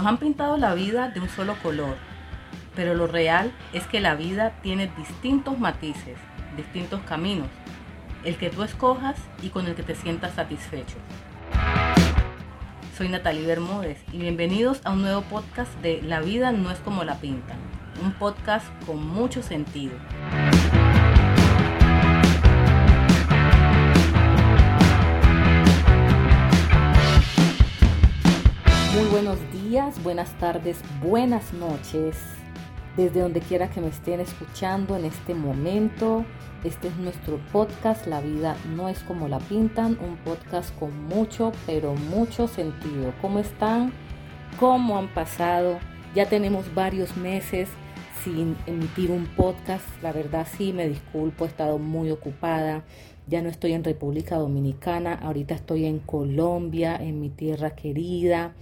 Nos han pintado la vida de un solo color, pero lo real es que la vida tiene distintos matices, distintos caminos, el que tú escojas y con el que te sientas satisfecho. Soy Natalie Bermúdez y bienvenidos a un nuevo podcast de La vida no es como la pintan, un podcast con mucho sentido. Buenas tardes, buenas noches, desde donde quiera que me estén escuchando en este momento. Este es nuestro podcast, La vida no es como la pintan, un podcast con mucho, pero mucho sentido. ¿Cómo están? ¿Cómo han pasado? Ya tenemos varios meses sin emitir un podcast. La verdad sí, me disculpo, he estado muy ocupada. Ya no estoy en República Dominicana, ahorita estoy en Colombia, en mi tierra querida.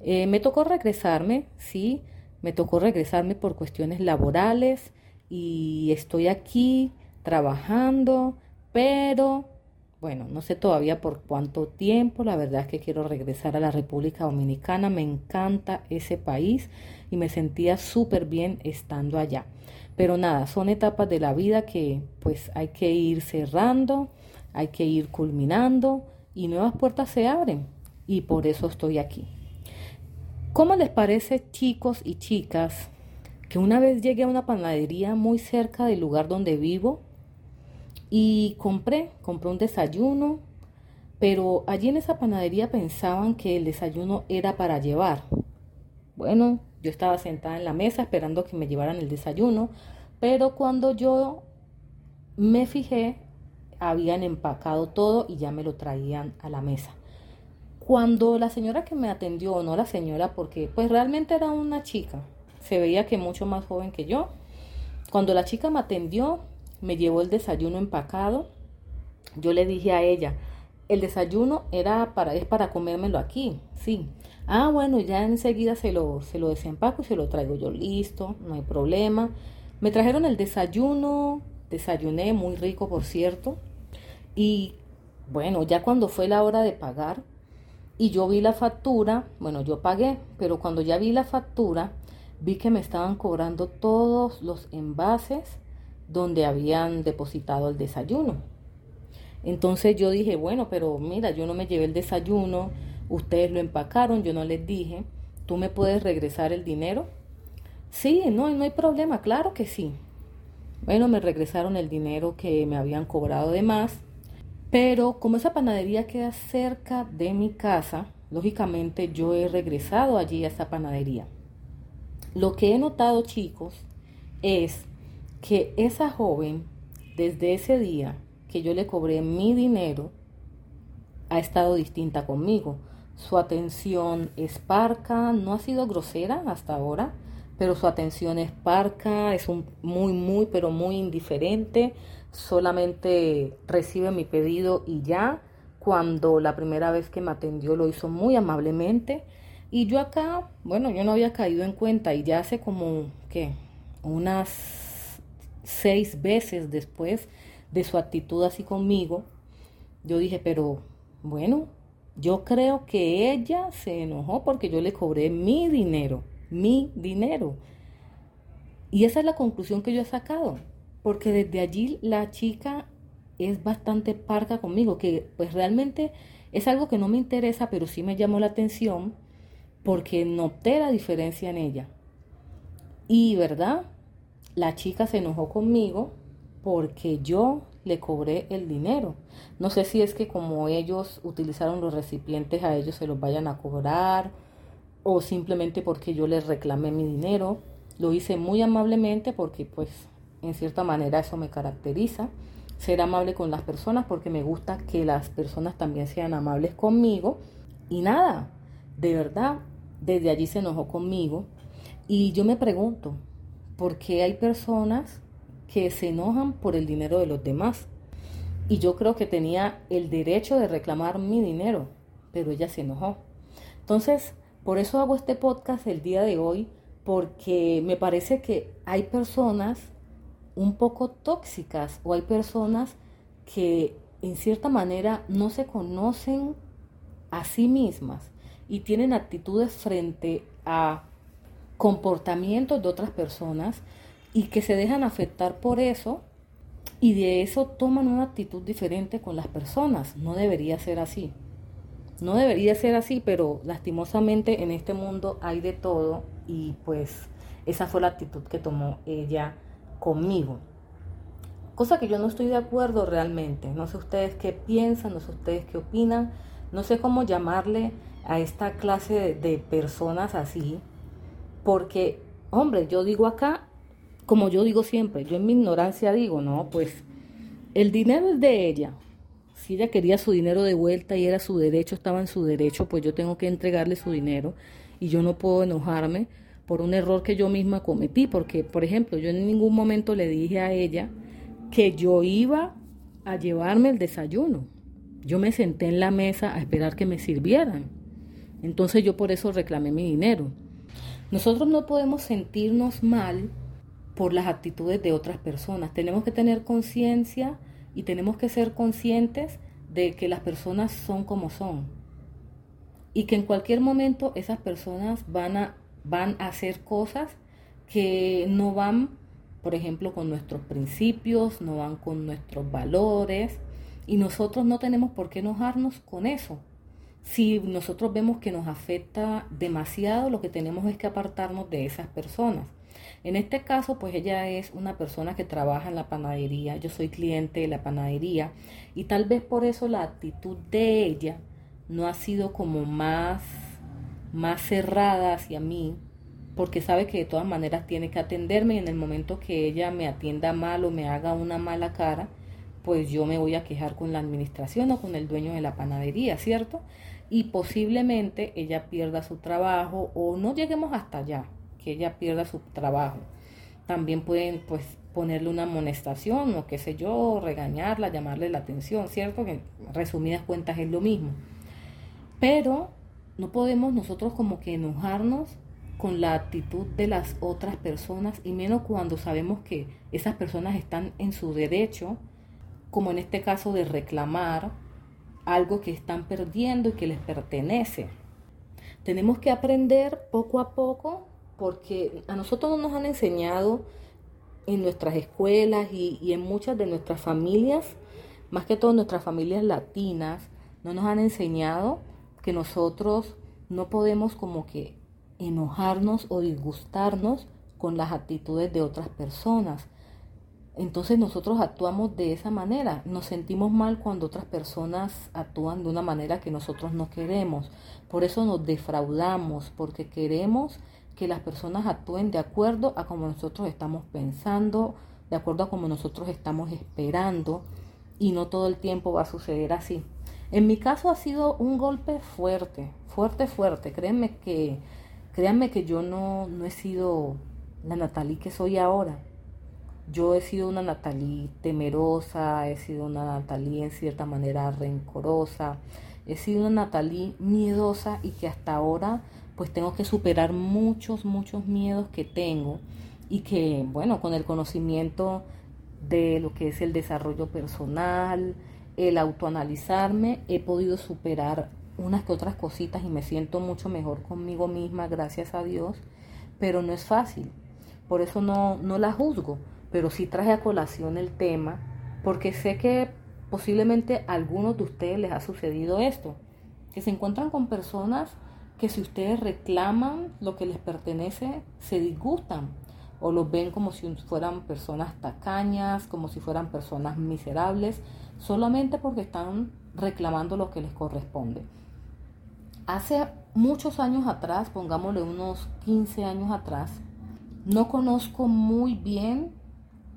Eh, me tocó regresarme, sí, me tocó regresarme por cuestiones laborales y estoy aquí trabajando, pero bueno, no sé todavía por cuánto tiempo, la verdad es que quiero regresar a la República Dominicana, me encanta ese país y me sentía súper bien estando allá. Pero nada, son etapas de la vida que pues hay que ir cerrando, hay que ir culminando y nuevas puertas se abren y por eso estoy aquí. ¿Cómo les parece chicos y chicas que una vez llegué a una panadería muy cerca del lugar donde vivo y compré, compré un desayuno, pero allí en esa panadería pensaban que el desayuno era para llevar. Bueno, yo estaba sentada en la mesa esperando que me llevaran el desayuno, pero cuando yo me fijé, habían empacado todo y ya me lo traían a la mesa. Cuando la señora que me atendió, no la señora, porque pues realmente era una chica, se veía que mucho más joven que yo, cuando la chica me atendió, me llevó el desayuno empacado, yo le dije a ella, el desayuno era para, es para comérmelo aquí, sí. Ah, bueno, ya enseguida se lo, se lo desempaco y se lo traigo yo listo, no hay problema. Me trajeron el desayuno, desayuné muy rico por cierto. Y bueno, ya cuando fue la hora de pagar y yo vi la factura, bueno, yo pagué, pero cuando ya vi la factura, vi que me estaban cobrando todos los envases donde habían depositado el desayuno. Entonces yo dije, bueno, pero mira, yo no me llevé el desayuno, ustedes lo empacaron, yo no les dije, ¿tú me puedes regresar el dinero? Sí, no, no hay problema, claro que sí. Bueno, me regresaron el dinero que me habían cobrado de más, pero como esa panadería queda cerca de mi casa, lógicamente yo he regresado allí a esa panadería. Lo que he notado, chicos, es que esa joven, desde ese día que yo le cobré mi dinero, ha estado distinta conmigo. Su atención es parca, no ha sido grosera hasta ahora, pero su atención es parca, es un muy, muy, pero muy indiferente. Solamente recibe mi pedido y ya. Cuando la primera vez que me atendió lo hizo muy amablemente. Y yo acá, bueno, yo no había caído en cuenta y ya hace como, ¿qué? Unas seis veces después de su actitud así conmigo, yo dije, pero bueno, yo creo que ella se enojó porque yo le cobré mi dinero, mi dinero. Y esa es la conclusión que yo he sacado, porque desde allí la chica es bastante parca conmigo, que pues realmente es algo que no me interesa, pero sí me llamó la atención porque noté la diferencia en ella. Y verdad, la chica se enojó conmigo porque yo le cobré el dinero. No sé si es que como ellos utilizaron los recipientes a ellos se los vayan a cobrar o simplemente porque yo les reclamé mi dinero. Lo hice muy amablemente porque pues en cierta manera eso me caracteriza. Ser amable con las personas porque me gusta que las personas también sean amables conmigo. Y nada, de verdad, desde allí se enojó conmigo. Y yo me pregunto, ¿por qué hay personas que se enojan por el dinero de los demás. Y yo creo que tenía el derecho de reclamar mi dinero, pero ella se enojó. Entonces, por eso hago este podcast el día de hoy, porque me parece que hay personas un poco tóxicas o hay personas que en cierta manera no se conocen a sí mismas y tienen actitudes frente a comportamientos de otras personas y que se dejan afectar por eso y de eso toman una actitud diferente con las personas. No debería ser así. No debería ser así, pero lastimosamente en este mundo hay de todo y pues esa fue la actitud que tomó ella conmigo. Cosa que yo no estoy de acuerdo realmente. No sé ustedes qué piensan, no sé ustedes qué opinan, no sé cómo llamarle a esta clase de, de personas así, porque, hombre, yo digo acá, como yo digo siempre, yo en mi ignorancia digo, no, pues el dinero es de ella. Si ella quería su dinero de vuelta y era su derecho, estaba en su derecho, pues yo tengo que entregarle su dinero y yo no puedo enojarme por un error que yo misma cometí, porque, por ejemplo, yo en ningún momento le dije a ella que yo iba a llevarme el desayuno. Yo me senté en la mesa a esperar que me sirvieran. Entonces yo por eso reclamé mi dinero. Nosotros no podemos sentirnos mal por las actitudes de otras personas. Tenemos que tener conciencia y tenemos que ser conscientes de que las personas son como son. Y que en cualquier momento esas personas van a, van a hacer cosas que no van, por ejemplo, con nuestros principios, no van con nuestros valores. Y nosotros no tenemos por qué enojarnos con eso. Si nosotros vemos que nos afecta demasiado, lo que tenemos es que apartarnos de esas personas. En este caso, pues ella es una persona que trabaja en la panadería, yo soy cliente de la panadería. Y tal vez por eso la actitud de ella no ha sido como más, más cerrada hacia mí, porque sabe que de todas maneras tiene que atenderme y en el momento que ella me atienda mal o me haga una mala cara, pues yo me voy a quejar con la administración o con el dueño de la panadería, ¿cierto? Y posiblemente ella pierda su trabajo o no lleguemos hasta allá, que ella pierda su trabajo. También pueden pues ponerle una amonestación o qué sé yo, regañarla, llamarle la atención, ¿cierto? Que resumidas cuentas es lo mismo. Pero no podemos nosotros como que enojarnos con la actitud de las otras personas y menos cuando sabemos que esas personas están en su derecho, como en este caso de reclamar algo que están perdiendo y que les pertenece. Tenemos que aprender poco a poco porque a nosotros no nos han enseñado en nuestras escuelas y, en muchas de nuestras familias, más que todo nuestras familias latinas, no nos han enseñado que nosotros no podemos como que enojarnos o disgustarnos con las actitudes de otras personas. Entonces nosotros actuamos de esa manera, nos sentimos mal cuando otras personas actúan de una manera que nosotros no queremos. Por eso nos defraudamos, porque queremos que las personas actúen de acuerdo a como nosotros estamos pensando, de acuerdo a como nosotros estamos esperando y no todo el tiempo va a suceder así. En mi caso ha sido un golpe fuerte, fuerte, fuerte. Créanme que, créanme que yo no, no he sido la Natalie que soy ahora. Yo he sido una Natalie temerosa, he sido una Natalie en cierta manera rencorosa, he sido una Natalie miedosa y que hasta ahora pues tengo que superar muchos, muchos miedos que tengo y que, bueno, con el conocimiento de lo que es el desarrollo personal, el autoanalizarme, he podido superar unas que otras cositas y me siento mucho mejor conmigo misma, gracias a Dios, pero no es fácil. Por eso no, no la juzgo, pero sí traje a colación el tema, porque sé que posiblemente a algunos de ustedes les ha sucedido esto, que se encuentran con personas que si ustedes reclaman lo que les pertenece, se disgustan o los ven como si fueran personas tacañas, como si fueran personas miserables, solamente porque están reclamando lo que les corresponde. Hace muchos años atrás, pongámosle unos 15 años atrás, no conozco muy bien,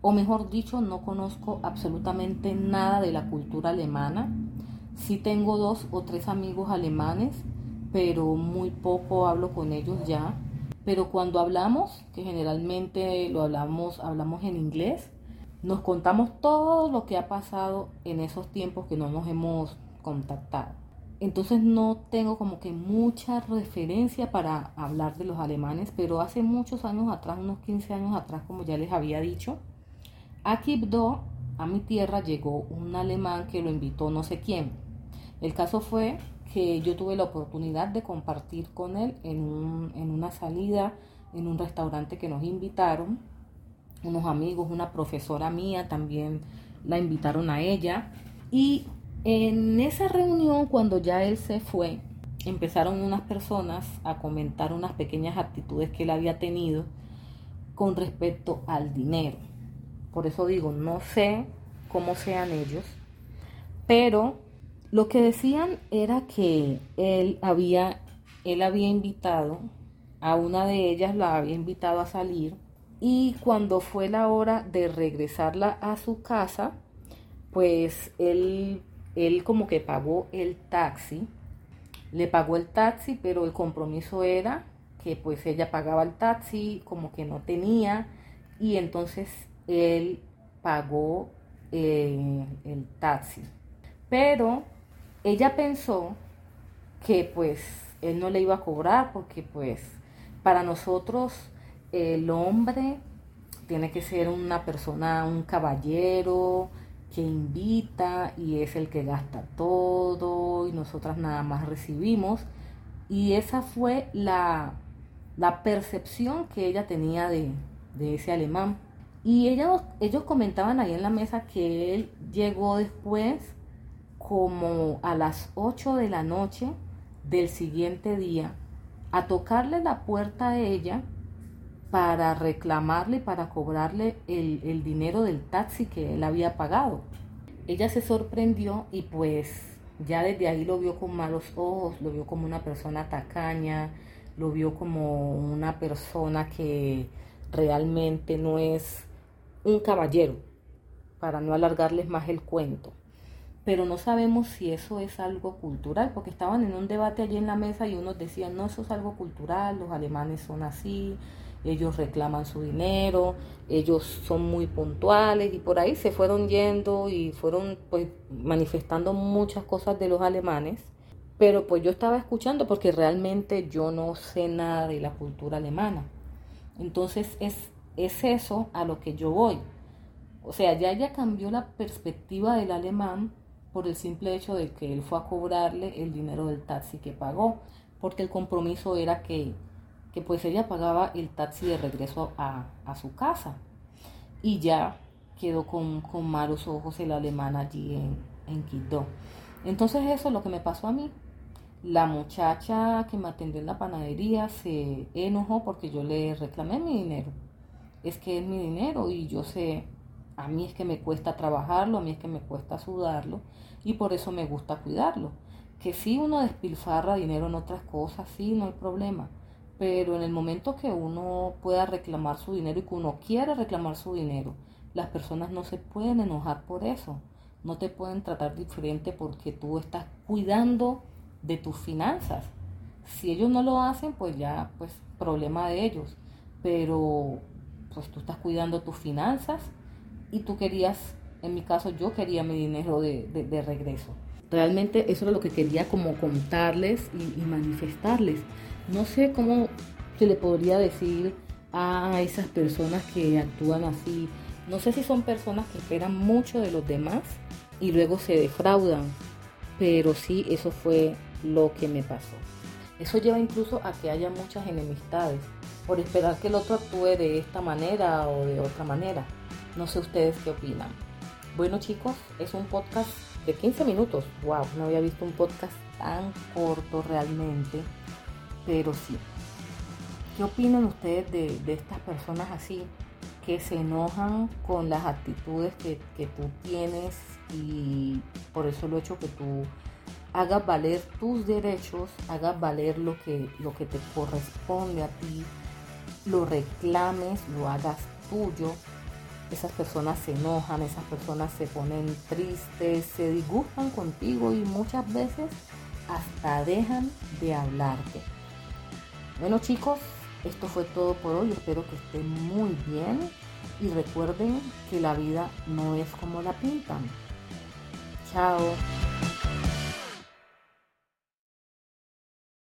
o mejor dicho, no conozco absolutamente nada de la cultura alemana. Sí tengo dos o tres amigos alemanes pero muy poco hablo con ellos ya. Pero cuando hablamos, que generalmente lo hablamos, hablamos en inglés, nos contamos todo lo que ha pasado en esos tiempos que no nos hemos contactado. Entonces no tengo como que mucha referencia para hablar de los alemanes, pero hace muchos años atrás, unos 15 años atrás, como ya les había dicho, a Kipdo, a mi tierra, llegó un alemán que lo invitó no sé quién. El caso fue que yo tuve la oportunidad de compartir con él en, en una salida en un restaurante que nos invitaron. Unos amigos, una profesora mía también la invitaron a ella. Y en esa reunión, cuando ya él se fue, empezaron unas personas a comentar unas pequeñas actitudes que él había tenido con respecto al dinero. Por eso digo, no sé cómo sean ellos, pero lo que decían era que él había, él había invitado a una de ellas, la había invitado a salir y cuando fue la hora de regresarla a su casa, pues él, él como que pagó el taxi, le pagó el taxi, pero el compromiso era que pues ella pagaba el taxi, como que no tenía, y entonces él pagó eh, el taxi. Pero ella pensó que pues él no le iba a cobrar porque pues para nosotros el hombre tiene que ser una persona, un caballero que invita y es el que gasta todo y nosotras nada más recibimos. Y esa fue la, la percepción que ella tenía de, ese alemán. Y ellos, ellos comentaban ahí en la mesa que él llegó después como a las 8 de la noche del siguiente día a tocarle la puerta a ella para reclamarle, para cobrarle el, el dinero del taxi que él había pagado. Ella se sorprendió y pues ya desde ahí lo vio con malos ojos, lo vio como una persona tacaña, lo vio como una persona que realmente no es un caballero, para no alargarles más el cuento. Pero no sabemos si eso es algo cultural, porque estaban en un debate allí en la mesa y unos decían, no, eso es algo cultural, los alemanes son así, ellos reclaman su dinero, ellos son muy puntuales y por ahí se fueron yendo y fueron pues manifestando muchas cosas de los alemanes pero pues yo estaba escuchando porque realmente yo no sé nada de la cultura alemana. Entonces es, es eso a lo que yo voy. O sea, ya ella cambió la perspectiva del alemán por el simple hecho de que él fue a cobrarle el dinero del taxi que pagó, porque el compromiso era que, que pues ella pagaba el taxi de regreso a, a su casa. Y ya quedó con, con, malos ojos el alemán allí en, en Quito. Entonces eso es lo que me pasó a mí. La muchacha que me atendió en la panadería se enojó porque yo le reclamé mi dinero. Es que es mi dinero y yo sé, a mí es que me cuesta trabajarlo, a mí es que me cuesta sudarlo y por eso me gusta cuidarlo. Que si uno despilfarra dinero en otras cosas, sí, no hay problema. Pero en el momento que uno pueda reclamar su dinero y que uno quiere reclamar su dinero, las personas no se pueden enojar por eso. No te pueden tratar diferente porque tú estás cuidando de tus finanzas. Si ellos no lo hacen, pues ya, pues problema de ellos. Pero pues tú estás cuidando tus finanzas y tú querías, en mi caso yo quería mi dinero de, regreso. Realmente eso es lo que quería como contarles y, y manifestarles. No sé cómo se le podría decir a esas personas que actúan así. No sé si son personas que esperan mucho de los demás y luego se defraudan, pero sí, eso fue lo que me pasó. Eso lleva incluso a que haya muchas enemistades por esperar que el otro actúe de esta manera o de otra manera. No sé ustedes qué opinan. Bueno chicos, es un podcast de 15 minutos. Wow, no había visto un podcast tan corto realmente, pero sí. ¿Qué opinan ustedes de, estas personas así que se enojan con las actitudes que, que tú tienes y por eso lo hecho que tú hagas valer tus derechos, hagas valer lo que, lo que te corresponde a ti, lo reclames, lo hagas tuyo. Esas personas se enojan, esas personas se ponen tristes, se disgustan contigo y muchas veces hasta dejan de hablarte. Bueno chicos, esto fue todo por hoy. Espero que estén muy bien y recuerden que la vida no es como la pintan. Chao.